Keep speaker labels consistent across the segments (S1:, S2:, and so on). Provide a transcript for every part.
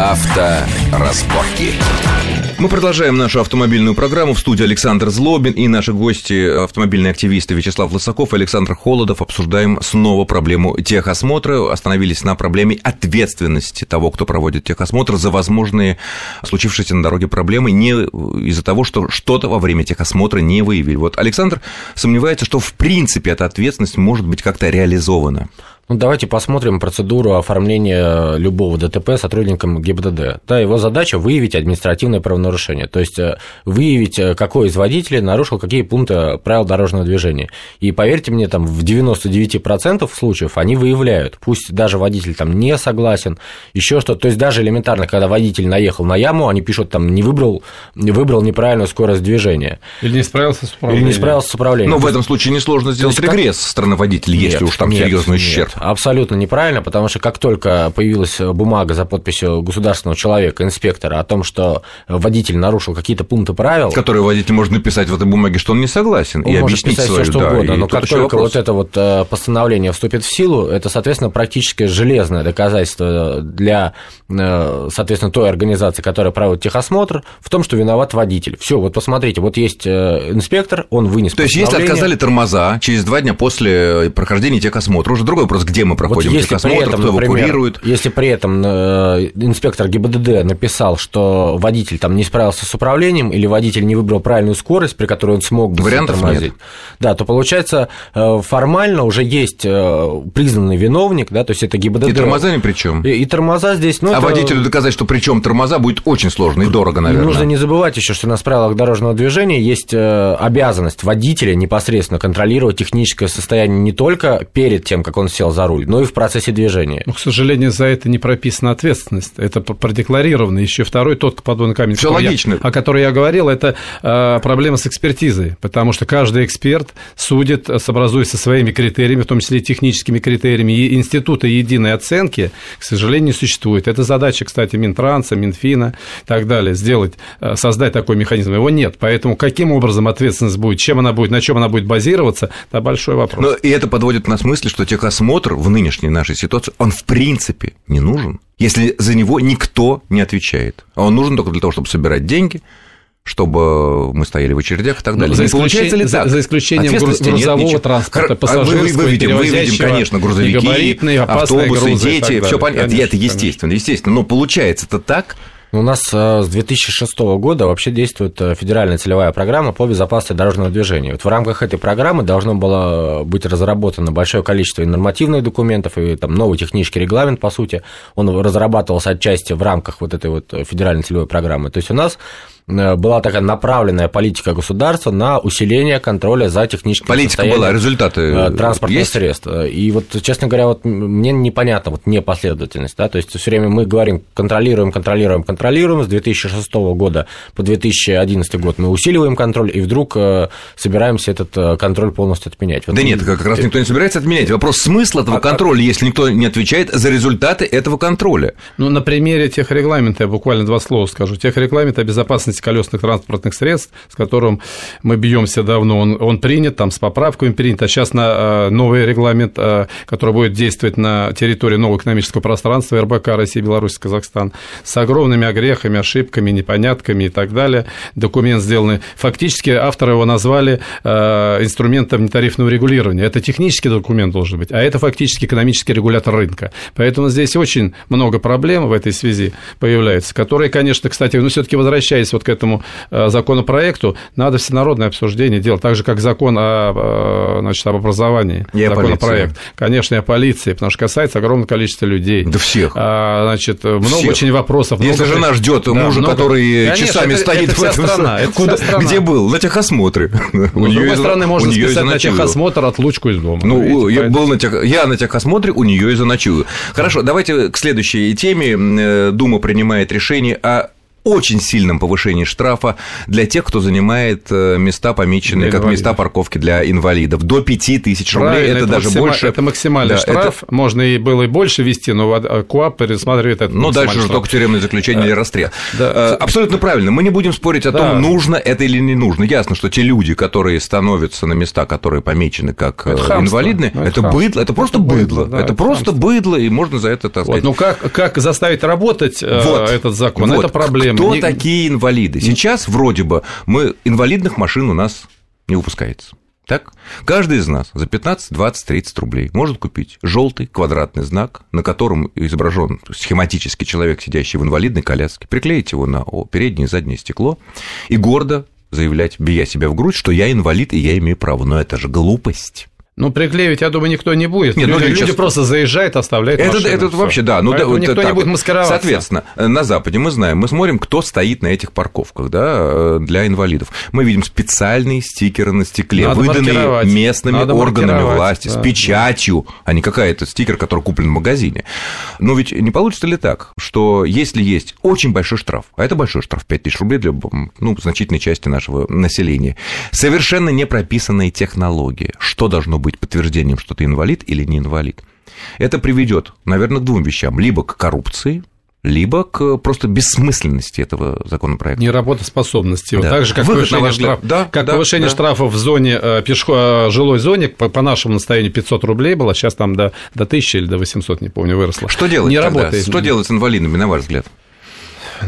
S1: Авторазборки.
S2: Мы продолжаем нашу автомобильную программу. В студии Александр Злобин и наши гости, автомобильные активисты Вячеслав Лысаков и Александр Холодов. Обсуждаем снова проблему техосмотра. Остановились на проблеме ответственности того, кто проводит техосмотр за возможные случившиеся на дороге проблемы не из-за того, что что-то во время техосмотра не выявили. Вот Александр сомневается, что в принципе эта ответственность может быть как-то реализована.
S3: Ну, давайте посмотрим процедуру оформления любого ДТП сотрудником ГИБДД. Да, его задача выявить административное правонарушение, то есть э, выявить, э, какой из водителей нарушил какие пункты правил дорожного движения. И поверьте мне, там в 99% случаев они выявляют, пусть даже водитель там не согласен, еще что то есть даже элементарно, когда водитель наехал на яму, они пишут там не выбрал, не выбрал неправильную скорость движения.
S4: Или не справился с управлением.
S3: Или не справился с управлением.
S2: Но в этом случае несложно сделать регресс со стороны водителя, нет, если уж там нет, серьезный ущерб.
S3: Абсолютно неправильно, потому что как только появилась бумага за подписью государственного человека, инспектора, о том, что водитель нарушил какие-то пункты правил...
S2: Которые водитель может написать в этой бумаге, что он не согласен,
S3: он
S2: и
S3: может
S2: объяснить свою,
S3: все, что
S2: да,
S3: угодно, но как только вопрос. вот это вот э, постановление вступит в силу, это, соответственно, практически железное доказательство для, э, соответственно, той организации, которая проводит техосмотр, в том, что виноват водитель. Все, вот посмотрите, вот есть э, инспектор, он вынес
S2: То есть, если отказали тормоза через два дня после прохождения техосмотра, уже другой вопрос, где мы проходим вот техосмотр, этом, кто например, эвакуирует.
S3: Если при этом э, инспектор ГИБДД написал, что водитель там не справился с управлением или водитель не выбрал правильную скорость, при которой он смог бы
S2: Вариантов нет.
S3: Да, то получается э, формально уже есть э, признанный виновник, да, то есть это ГИБДД.
S2: И тормоза ни при чем.
S3: И, и тормоза здесь, ну,
S2: А
S3: это...
S2: водителю доказать, что при чем тормоза, будет очень сложно и дорого, наверное.
S3: Нужно не забывать еще, что на правилах дорожного движения есть обязанность водителя непосредственно контролировать техническое состояние не только перед тем, как он сел за руль, но и в процессе движения.
S4: Ну, к сожалению, за это не прописана ответственность. Это продекларировано. Еще второй тот подводный камень,
S2: Все логично.
S4: Я, о котором я говорил, это э, проблема с экспертизой, потому что каждый эксперт судит, сообразуясь со своими критериями, в том числе и техническими критериями, и института единой оценки, к сожалению, не существует. Это задача, кстати, Минтранса, Минфина и так далее, сделать, э, создать такой механизм. Его нет. Поэтому каким образом ответственность будет, чем она будет, на чем она будет базироваться, это большой вопрос.
S2: Но и это подводит нас к мысли, что техосмотр в нынешней нашей ситуации, он в принципе не нужен, если за него никто не отвечает. А он нужен только для того, чтобы собирать деньги, чтобы мы стояли в очередях и так далее.
S4: Ну, за, исключение, ли так? за исключением грузового нет, транспорта, пассажирского,
S2: мы, выведем, выведем, конечно, грузовики, автобусы, дети, все понятно, это естественно, естественно. Но получается это так,
S3: у нас э, с 2006 года вообще действует э, федеральная целевая программа по безопасности дорожного движения. Вот в рамках этой программы должно было быть разработано большое количество и нормативных документов, и там новый технический регламент, по сути, он разрабатывался отчасти в рамках вот этой вот федеральной целевой программы. То есть у нас Э, была такая направленная политика государства на усиление контроля за техническим
S2: Политика была, результаты
S3: э, транспортных есть? средств. И вот, честно говоря, вот мне непонятно вот непоследовательность, да, то есть все время мы говорим контролируем, контролируем, контролируем, с 2006 года по 2011 год мы усиливаем контроль, и вдруг э, собираемся этот контроль полностью отменять.
S2: Вот да нет, как раз никто не собирается отменять. Вопрос смысла этого а, контроля, если никто не отвечает за результаты этого контроля.
S4: Ну, на примере тех регламента я буквально два слова скажу. Тех регламента о безопасности безопасности колесных транспортных средств, с которым мы бьемся давно, он, он принят, там с поправками принят, а сейчас на э, новый регламент, э, который будет действовать на территории нового экономического пространства РБК Россия, Беларусь, Казахстан, с огромными огрехами, ошибками, непонятками и так далее. Документ сделанный. Фактически авторы его назвали э, инструментом нетарифного регулирования. Это технический документ должен быть, а это фактически экономический регулятор рынка. Поэтому здесь очень много проблем в этой связи появляется, которые, конечно, кстати, ну, все-таки возвращаясь вот к этому э, законопроекту, надо всенародное обсуждение делать, так же, как закон о, э, значит, об образовании,
S2: и
S4: законопроект. Конечно, и о полиции, потому что касается огромного количества людей.
S2: Да всех.
S4: А, значит, много всех. очень вопросов.
S2: Если много... жена ждет да, мужа, много... который Конечно, часами это, стоит
S4: это в этом... Страна, это
S2: Куда... страна. Где был? На техосмотре.
S4: У с другой стороны, можно списать на техосмотр отлучку из дома.
S2: Ну, я, был на тех... я на техосмотре, у нее и заночую. Хорошо, давайте к следующей теме. Э, Дума принимает решение о очень сильном повышении штрафа для тех, кто занимает э, места, помеченные как места парковки для инвалидов. До 5 тысяч рублей, Правильно, это, это даже максима... больше.
S4: Это максимальный да, штраф, это... можно и было и больше вести, но КУАП пересматривает это.
S2: Ну, дальше уже только тюремное заключение или расстрел. Да. Э, абсолютно правильно, мы не будем спорить о том, нужно это или не нужно. Ясно, что те люди, которые становятся на места, которые помечены как это э, инвалидные, это, это быдло, это просто быдло, да, это, просто быдло, и можно за это, так сказать...
S4: Вот, ну, как, как заставить работать вот, этот закон, вот. это проблема
S2: проблема. Кто не... такие инвалиды? Сейчас вроде бы мы инвалидных машин у нас не выпускается. Так? Каждый из нас за 15, 20, 30 рублей может купить желтый квадратный знак, на котором изображен схематически человек, сидящий в инвалидной коляске, приклеить его на переднее и заднее стекло и гордо заявлять, бия себя в грудь, что я инвалид и я имею право. Но это же глупость.
S4: Ну, приклеивать, я думаю, никто не будет. Нет, люди, ну, люди сейчас... просто заезжают, оставляют
S2: это, машину. Это, это вообще, да. Ну,
S4: Поэтому да, никто
S2: это,
S4: не будет маскироваться.
S2: Соответственно, на Западе мы знаем, мы смотрим, кто стоит на этих парковках да, э, для инвалидов. Мы видим специальные стикеры на стекле, Надо выданные местными Надо органами власти, да. с печатью, а не какая-то стикер, который куплен в магазине. Но ведь не получится ли так, что если есть очень большой штраф, а это большой штраф, 5000 рублей для ну, значительной части нашего населения, совершенно не прописанная технология, что должно быть подтверждением, что ты инвалид или не инвалид. Это приведет, наверное, к двум вещам. Либо к коррупции, либо к просто бессмысленности этого законопроекта.
S4: Неработоспособности. Да. Так же, как Выход повышение, штраф... да, как да, повышение да. штрафов в зоне, э, пешко... Э, жилой зоне, по, по нашему настоянию 500 рублей было, сейчас там до, до 1000 или до 800, не помню, выросло.
S2: Что делать Не тогда? работает. Что делать с инвалидами, на ваш взгляд?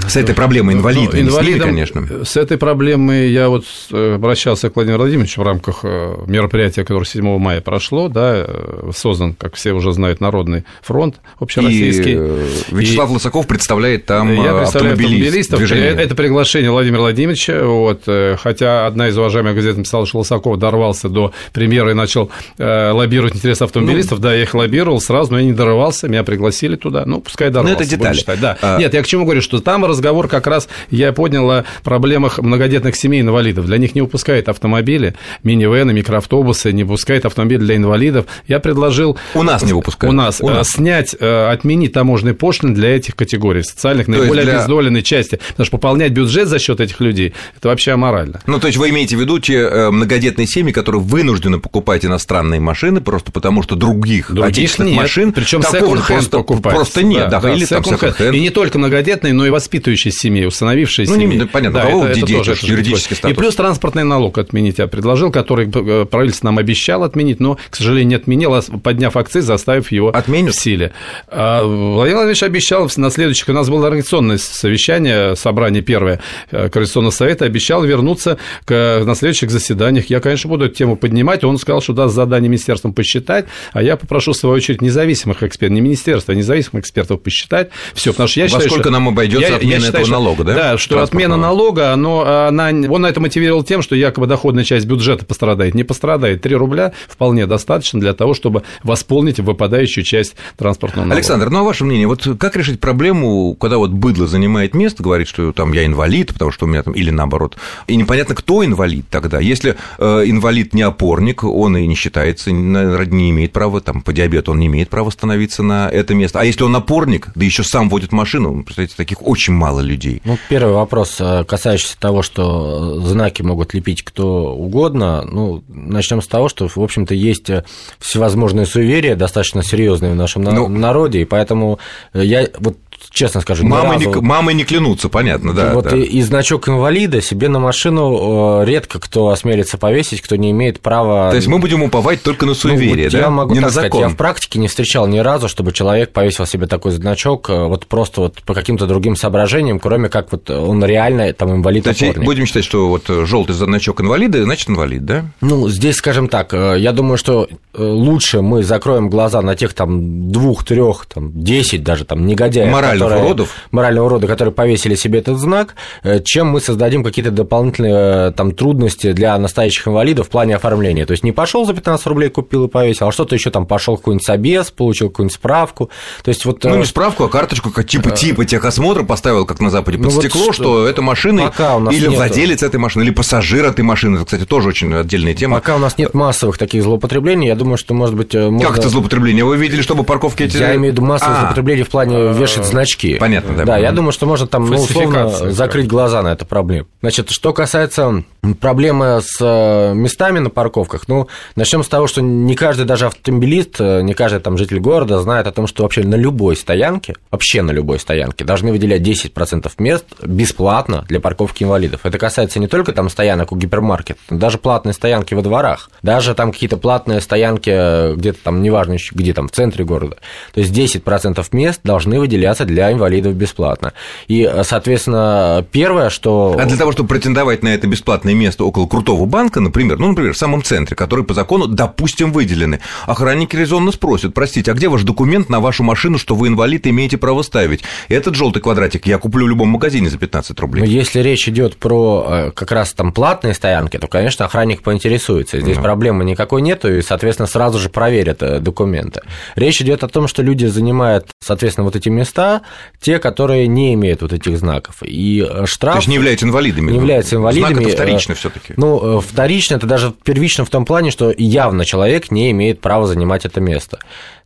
S2: С этой проблемой инвалидов, ну, инвалидом, конечно.
S4: С этой проблемой я вот э, обращался к Владимиру Владимировичу в рамках э, мероприятия, которое 7 мая прошло, да, э, создан, как все уже знают, Народный фронт общероссийский.
S2: И Вячеслав и... Лысаков представляет там я представляю автомобилистов.
S4: Движение. Это приглашение Владимира Владимировича, вот, хотя одна из уважаемых газет написала, что Лысаков дорвался до премьеры и начал лоббировать интересы автомобилистов, ну, да, я их лоббировал сразу, но я не дорвался, меня пригласили туда, ну, пускай дорвался.
S2: Ну, это детали.
S4: Да. А... Нет, я к чему говорю, что там там разговор как раз я поднял о проблемах многодетных семей инвалидов. Для них не выпускают автомобили, минивены, микроавтобусы, не выпускают автомобили для инвалидов. Я предложил...
S2: У нас не выпускают.
S4: У нас. У нас. Э, снять, э, отменить таможенные пошлины для этих категорий, социальных, то наиболее для... обездоленной части. Потому что пополнять бюджет за счет этих людей, это вообще аморально.
S2: Ну, то есть вы имеете в виду те э, многодетные семьи, которые вынуждены покупать иностранные машины просто потому, что других, других отечественных нет. машин
S4: причем секонд-хенд покупать.
S2: Просто нет. Да, да, или там
S4: И не только многодетные, но и воспитанные воспитывающей семьи, установившей ну, семьи.
S2: Ну, понятно, да, это, это тоже это юридический статус.
S4: И плюс транспортный налог отменить я предложил, который э, правительство нам обещало отменить, но, к сожалению, не отменило, подняв акциз, заставив его Отменят? в силе. А Владимир Владимирович обещал на следующих, у нас было организационное совещание, собрание первое э, Координационного совета, обещал вернуться к, на следующих заседаниях. Я, конечно, буду эту тему поднимать. Он сказал, что даст задание министерствам посчитать, а я попрошу, в свою очередь, независимых экспертов, не министерства, а независимых экспертов посчитать. Все, потому что я
S2: Во
S4: считаю,
S2: сколько
S4: что...
S2: нам обойдется отмена этого
S4: считаю,
S2: налога, да?
S4: Да, что отмена налога, но она, он на это мотивировал тем, что якобы доходная часть бюджета пострадает. Не пострадает. 3 рубля вполне достаточно для того, чтобы восполнить выпадающую часть транспортного налога.
S2: Александр, ну а ваше мнение, вот как решить проблему, когда вот быдло занимает место, говорит, что там я инвалид, потому что у меня там, или наоборот, и непонятно, кто инвалид тогда. Если э, инвалид не опорник, он и не считается, не имеет права, там, по диабету он не имеет права становиться на это место. А если он опорник, да еще сам водит машину, представляете, таких очень мало людей.
S3: Ну, первый вопрос, э, касающийся того, что знаки могут лепить кто угодно. Ну, начнем с того, что, в общем-то, есть э, всевозможные суеверия, достаточно серьезные в нашем ну, народе, и поэтому я вот честно скажу,
S2: мамы, разу... не, мамы не клянутся, понятно, да.
S3: Вот
S2: да.
S3: И, и значок инвалида себе на машину э, редко кто осмелится повесить, кто не имеет права.
S2: То есть мы будем уповать только на суеверие, ну, вот да?
S3: Я могу не так на сказать, закон. я в практике не встречал ни разу, чтобы человек повесил себе такой значок э, вот просто вот по каким-то другим соображениям, кроме как вот он реально там инвалид. То есть
S2: будем считать, что вот желтый значок инвалида, значит инвалид, да?
S3: Ну здесь, скажем так, э, я думаю, что лучше мы закроем глаза на тех там двух, трех, там десять даже там негодяев,
S2: моральных которые, уродов,
S3: морального рода, которые повесили себе этот знак, э, чем мы создадим какие-то дополнительные э, там трудности для настоящих инвалидов в плане оформления. То есть не пошел за 15 рублей купил и повесил, а что-то еще там пошел какой-нибудь собес, получил какую-нибудь справку. То есть вот
S2: ну не э, справку, а карточку типа типа техосмотра поставил, как на Западе, под
S3: Ну, вот
S2: стекло,
S3: что-
S2: что это машина или
S3: нету.
S2: владелец этой машины, или пассажир этой машины. Это, кстати, тоже очень отдельная тема.
S3: Пока у нас нет массовых таких злоупотреблений, я думаю, что, может быть, э, можно...
S2: Как это злоупотребление? Вы видели, чтобы парковки эти...
S3: Я имею в виду массовое
S2: А,
S3: злоупотребление в плане вешать значки.
S2: понятно, да.
S3: Да, я думаю, что можно там, ну, условно, закрыть глаза на эту проблему. Значит, что касается проблемы с э, местами на парковках, ну, начнем с того, что не каждый даже автомобилист, э, не каждый там житель города знает о том, что вообще на любой стоянке, вообще на любой стоянке должны выделять 10% мест бесплатно для парковки инвалидов. Это касается не только там стоянок у гипермаркета, даже платные стоянки во дворах, даже там какие-то платные стоянки э, где-то там, неважно еще где там, в центре города. То есть 10% мест должны выделяться для инвалидов бесплатно. И, э, соответственно, первое, что...
S2: А для того, чтобы претендовать на это бесплатное место около крутого банка, например, ну, например, в самом центре, который по закону, допустим, выделены, охранники резонно спросят, простите, а где ваш документ на вашу машину, что вы инвалид имеете право ставить? Этот желтый квадратик я куплю в любом магазине за 15
S3: Но
S2: рублей.
S3: если речь идет про э, как раз там платные стоянки, то, конечно, охранник поинтересуется. Здесь
S2: Ну.
S3: проблемы никакой нету, и, соответственно, сразу же проверят э, документы. Речь идет о том, что люди занимают, соответственно, вот эти места, те, которые не имеют вот этих знаков. И э, штраф...
S2: То есть не являются инвалидами.
S3: не являются инвалидами.
S2: Знак это вторично все таки
S3: Ну, вторично, это даже первично в том плане, что явно человек не имеет права занимать это место.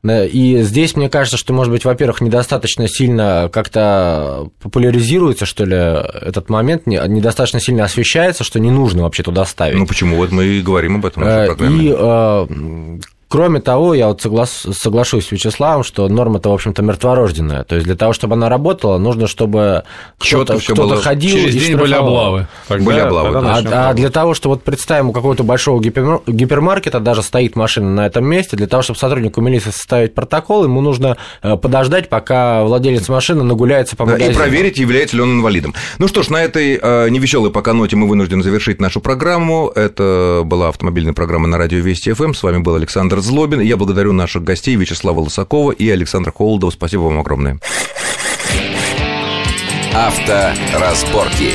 S3: Э, И здесь, мне кажется, что, может быть, во-первых, недостаточно сильно как-то популяризируется, что ли, этот момент, не- недостаточно сильно освещается, что не нужно вообще туда ставить.
S2: Ну почему? Вот мы и говорим об этом в нашей
S3: Э,
S2: программе.
S3: И э, кроме того, я вот соглас- соглашусь с Вячеславом, что норма-то, в общем-то, мертворожденная. То есть для того, чтобы она работала, нужно, чтобы кто-то, кто-то
S2: было.
S3: ходил
S4: Через
S3: и
S4: день были
S3: штрафовал.
S4: облавы. Тогда-
S2: Были облавы,
S4: тогда
S2: да.
S3: А, а для того, что вот представим, у какого-то большого гипер- гипермаркета даже стоит машина на этом месте, для того, чтобы сотруднику милиции составить протокол, ему нужно э, подождать, пока владелец машины нагуляется по магазину.
S2: И проверить, является ли он инвалидом. Ну что ж, на этой э, невеселой пока ноте мы вынуждены завершить нашу программу. Это была автомобильная программа на радио Вести ФМ. С вами был Александр Злобин. Я благодарю наших гостей Вячеслава Лысакова и Александра Холодова. Спасибо вам огромное.
S1: Авторазборки.